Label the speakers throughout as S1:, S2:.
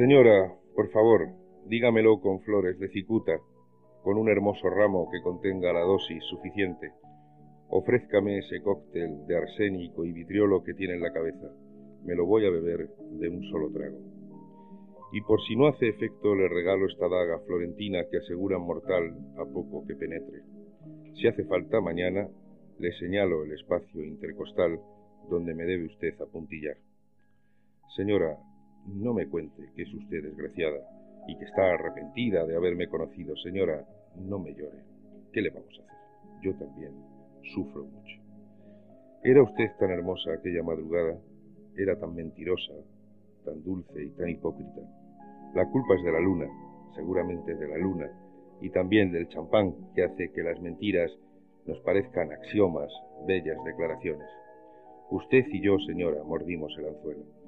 S1: Señora, por favor, dígamelo con flores de cicuta, con un hermoso ramo que contenga la dosis suficiente. Ofrézcame ese cóctel de arsénico y vitriolo que tiene en la cabeza. Me lo voy a beber de un solo trago. Y por si no hace efecto, le regalo esta daga florentina que asegura mortal a poco que penetre. Si hace falta, mañana le señalo el espacio intercostal donde me debe usted apuntillar. Señora, no me cuente que es usted desgraciada y que está arrepentida de haberme conocido. Señora, no me llore. ¿Qué le vamos a hacer? Yo también sufro mucho. Era usted tan hermosa aquella madrugada, era tan mentirosa, tan dulce y tan hipócrita. La culpa es de la luna, seguramente de la luna, y también del champán que hace que las mentiras nos parezcan axiomas, bellas declaraciones. Usted y yo, señora, mordimos el anzuelo.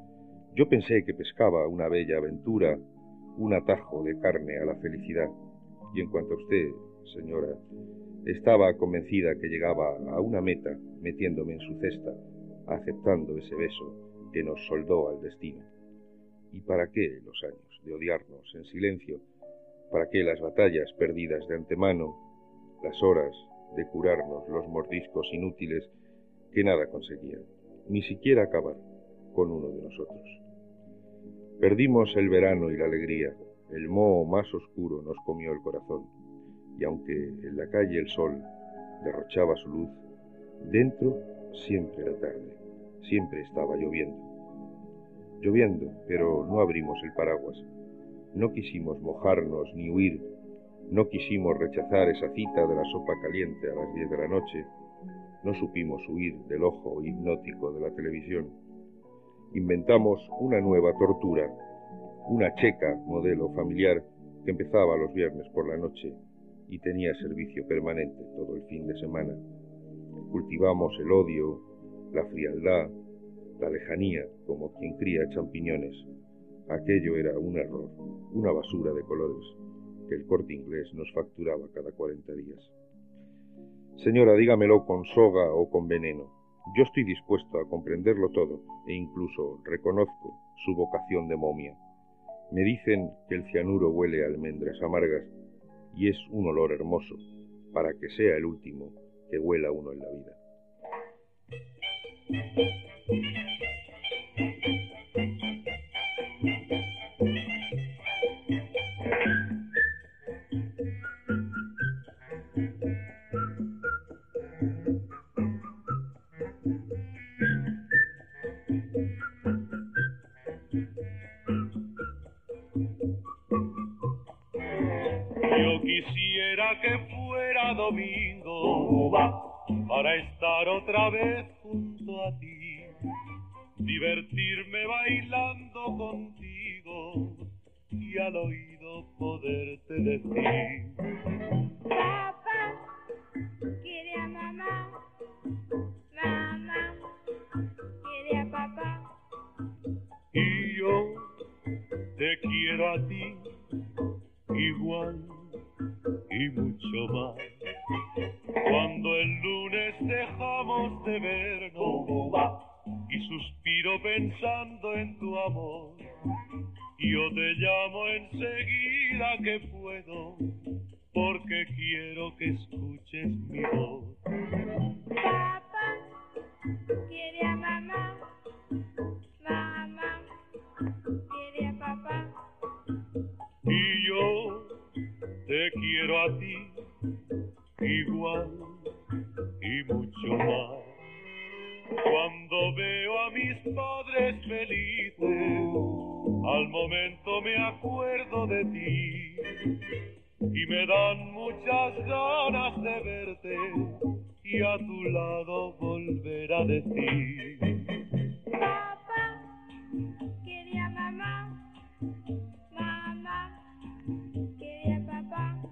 S1: Yo pensé que pescaba una bella aventura, un atajo de carne a la felicidad, y en cuanto a usted, señora, estaba convencida que llegaba a una meta metiéndome en su cesta, aceptando ese beso que nos soldó al destino. ¿Y para qué los años de odiarnos en silencio? ¿Para qué las batallas perdidas de antemano? Las horas de curarnos los mordiscos inútiles que nada conseguían, ni siquiera acabar con uno de nosotros. Perdimos el verano y la alegría, el moho más oscuro nos comió el corazón, y aunque en la calle el sol derrochaba su luz, dentro siempre era tarde, siempre estaba lloviendo. Lloviendo, pero no abrimos el paraguas, no quisimos mojarnos ni huir, no quisimos rechazar esa cita de la sopa caliente a las diez de la noche, no supimos huir del ojo hipnótico de la televisión. Inventamos una nueva tortura, una checa modelo familiar que empezaba los viernes por la noche y tenía servicio permanente todo el fin de semana. Cultivamos el odio, la frialdad, la lejanía, como quien cría champiñones. Aquello era un error, una basura de colores que el corte inglés nos facturaba cada 40 días. Señora, dígamelo con soga o con veneno. Yo estoy dispuesto a comprenderlo todo e incluso reconozco su vocación de momia. Me dicen que el cianuro huele a almendras amargas y es un olor hermoso para que sea el último que huela uno en la vida.
S2: domingo para estar otra vez junto a ti, divertirme bailando contigo y al oído poderte decir.
S3: Papá, quiere a mamá, mamá, quiere a papá.
S2: Y yo te quiero a ti pensando en tu amor. Yo te llamo enseguida que puedo, porque quiero que escuches mi voz.
S3: Papá quiere a mamá, mamá quiere a papá.
S2: Y yo te quiero a ti momento me acuerdo de ti y me dan muchas ganas de verte y a tu lado volver a decir.
S3: Papá, quería mamá, mamá, quería papá.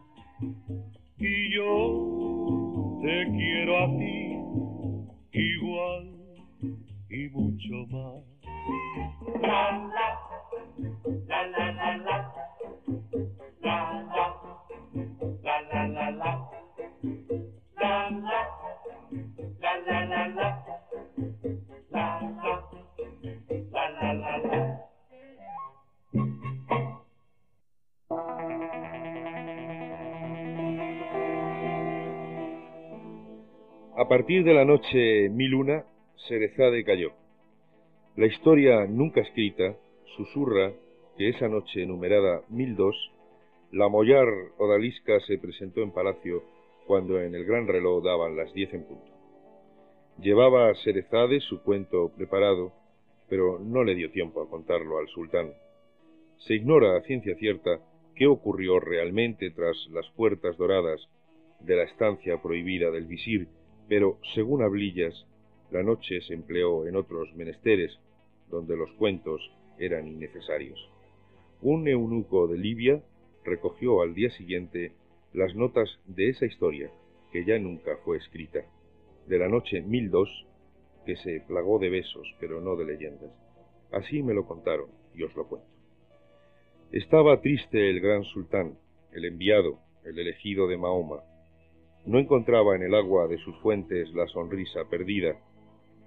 S2: Y yo te quiero a ti igual y mucho más.
S1: Partir de la noche mil una, Serezade cayó. La historia nunca escrita susurra que esa noche numerada mil dos, la mollar odalisca se presentó en palacio cuando en el gran reloj daban las diez en punto. Llevaba Serezade su cuento preparado, pero no le dio tiempo a contarlo al sultán. Se ignora a ciencia cierta qué ocurrió realmente tras las puertas doradas de la estancia prohibida del visir, pero, según Hablillas, la noche se empleó en otros menesteres, donde los cuentos eran innecesarios. Un eunuco de Libia recogió al día siguiente las notas de esa historia, que ya nunca fue escrita, de la noche 1002, que se plagó de besos, pero no de leyendas. Así me lo contaron, y os lo cuento. Estaba triste el gran sultán, el enviado, el elegido de Mahoma. No encontraba en el agua de sus fuentes la sonrisa perdida,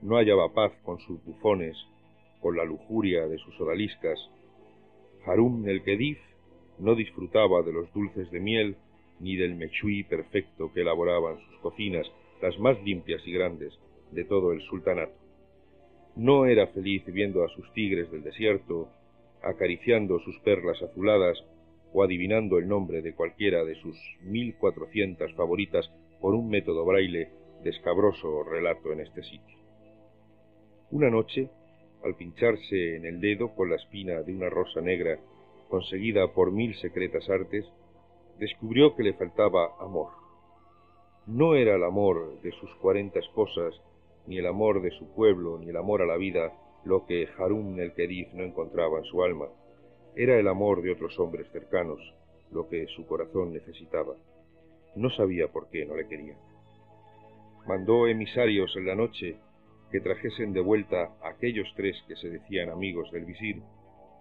S1: no hallaba paz con sus bufones, con la lujuria de sus odaliscas. Harum el Kedif no disfrutaba de los dulces de miel ni del mechui perfecto que elaboraban sus cocinas, las más limpias y grandes de todo el sultanato. No era feliz viendo a sus tigres del desierto, acariciando sus perlas azuladas o adivinando el nombre de cualquiera de sus mil cuatrocientas favoritas por un método braille de escabroso relato en este sitio. Una noche, al pincharse en el dedo con la espina de una rosa negra conseguida por mil secretas artes, descubrió que le faltaba amor. No era el amor de sus cuarenta esposas, ni el amor de su pueblo, ni el amor a la vida, lo que Harun el Kedif no encontraba en su alma. Era el amor de otros hombres cercanos, lo que su corazón necesitaba. No sabía por qué no le quería. Mandó emisarios en la noche que trajesen de vuelta a aquellos tres que se decían amigos del visir,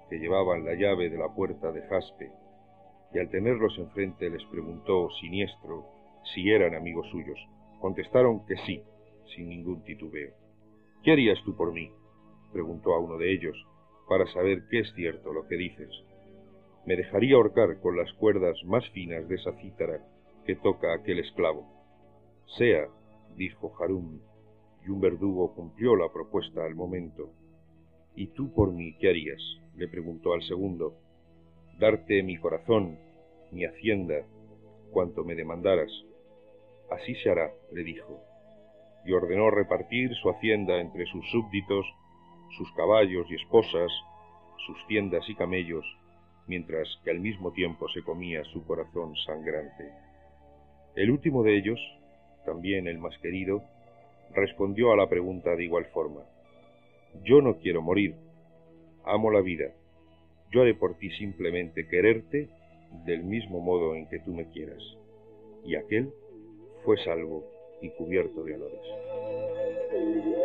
S1: que llevaban la llave de la puerta de jaspe, y al tenerlos enfrente les preguntó siniestro si eran amigos suyos. Contestaron que sí, sin ningún titubeo. ¿Qué harías tú por mí? preguntó a uno de ellos, para saber qué es cierto lo que dices. Me dejaría ahorcar con las cuerdas más finas de esa cítara que toca aquel esclavo. Sea, dijo Harum, y un verdugo cumplió la propuesta al momento. ¿Y tú por mí qué harías? le preguntó al segundo. Darte mi corazón, mi hacienda, cuanto me demandaras. Así se hará, le dijo, y ordenó repartir su hacienda entre sus súbditos, sus caballos y esposas, sus tiendas y camellos, mientras que al mismo tiempo se comía su corazón sangrante. El último de ellos, también el más querido, respondió a la pregunta de igual forma. Yo no quiero morir, amo la vida, yo haré por ti simplemente quererte del mismo modo en que tú me quieras. Y aquel fue salvo y cubierto de honores.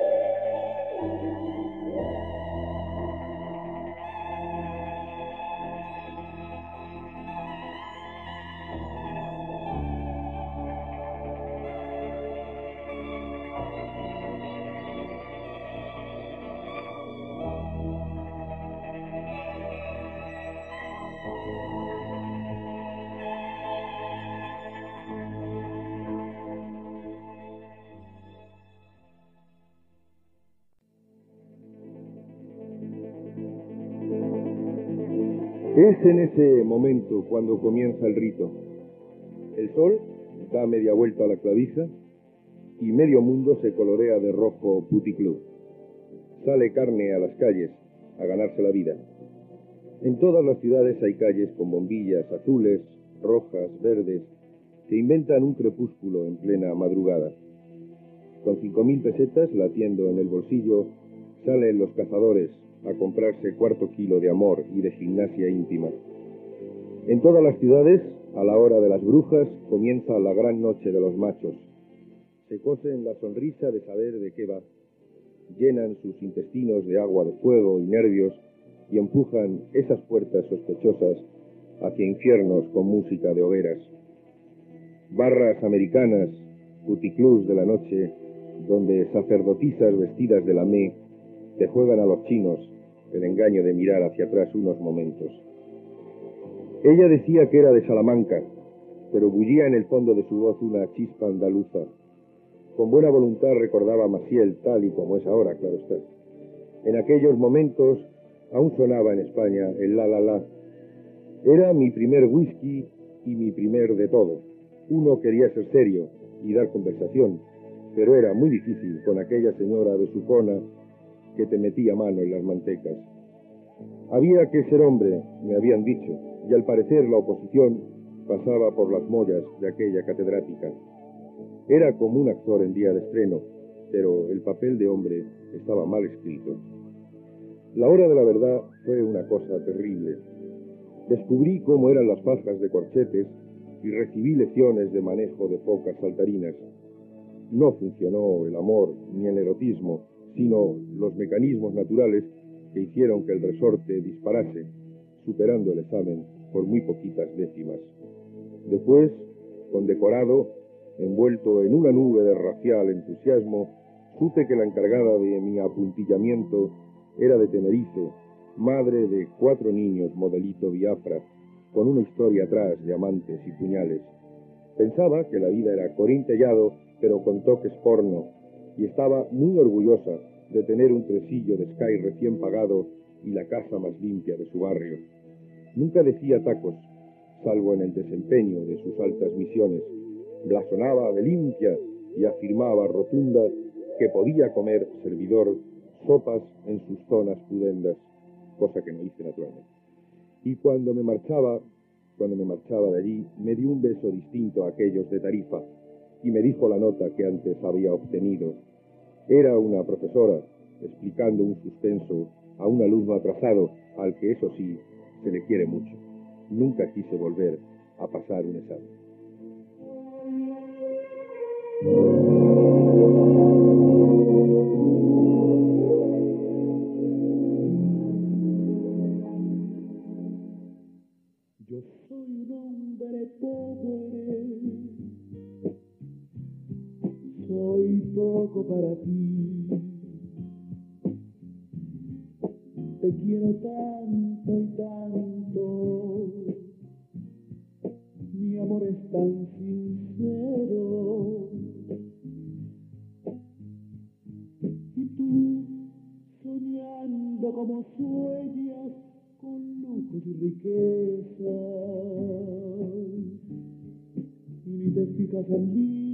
S1: Es en ese momento cuando comienza el rito. El sol da media vuelta a la clavija y medio mundo se colorea de rojo puticlub. Sale carne a las calles a ganarse la vida. En todas las ciudades hay calles con bombillas azules, rojas, verdes, que inventan un crepúsculo en plena madrugada. Con cinco mil pesetas latiendo en el bolsillo, salen los cazadores a comprarse cuarto kilo de amor y de gimnasia íntima. En todas las ciudades, a la hora de las brujas, comienza la gran noche de los machos. Se cosen la sonrisa de saber de qué va, llenan sus intestinos de agua de fuego y nervios y empujan esas puertas sospechosas hacia infiernos con música de hogueras. Barras americanas, puticlús de la noche, donde sacerdotisas vestidas de lamé te juegan a los chinos el engaño de mirar hacia atrás unos momentos. Ella decía que era de Salamanca, pero bullía en el fondo de su voz una chispa andaluza. Con buena voluntad recordaba a Maciel tal y como es ahora, claro está. En aquellos momentos aún sonaba en España el la la la. Era mi primer whisky y mi primer de todo. Uno quería ser serio y dar conversación, pero era muy difícil con aquella señora besucona que te metía mano en las mantecas. Había que ser hombre, me habían dicho, y al parecer la oposición pasaba por las mollas de aquella catedrática. Era como un actor en día de estreno, pero el papel de hombre estaba mal escrito. La hora de la verdad fue una cosa terrible. Descubrí cómo eran las fajas de corchetes y recibí lecciones de manejo de pocas saltarinas. No funcionó el amor ni el erotismo, sino los mecanismos naturales que hicieron que el resorte disparase, superando el examen por muy poquitas décimas. Después, condecorado, envuelto en una nube de racial entusiasmo, supe que la encargada de mi apuntillamiento era de Tenerife, madre de cuatro niños modelito Biafra, con una historia atrás de amantes y puñales. Pensaba que la vida era corintellado, pero con toques porno, y estaba muy orgullosa de tener un tresillo de Sky recién pagado y la casa más limpia de su barrio. Nunca decía tacos, salvo en el desempeño de sus altas misiones. Blasonaba de limpia y afirmaba rotunda que podía comer servidor sopas en sus zonas pudendas, cosa que no hice naturalmente. Y cuando me marchaba, cuando me marchaba de allí, me dio un beso distinto a aquellos de Tarifa y me dijo la nota que antes había obtenido. Era una profesora explicando un suspenso a un alumno atrasado al que eso sí se le quiere mucho. Nunca quise volver a pasar un examen.
S4: Te quiero tanto y tanto, mi amor es tan sincero. Y tú, soñando como sueñas, con lujos y riqueza, y ni te fijas en mí.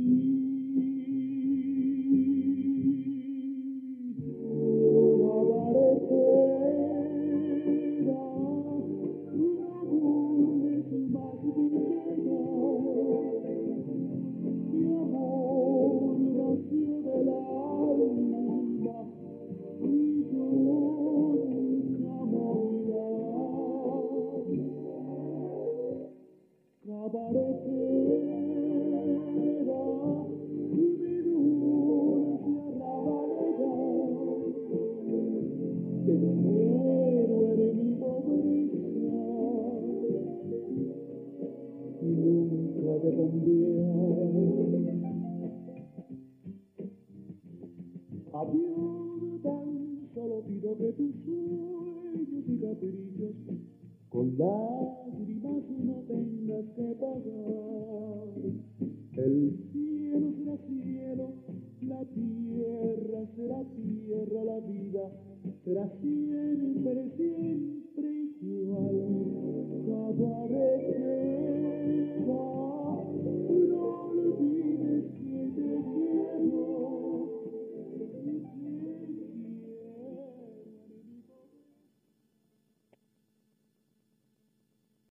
S4: held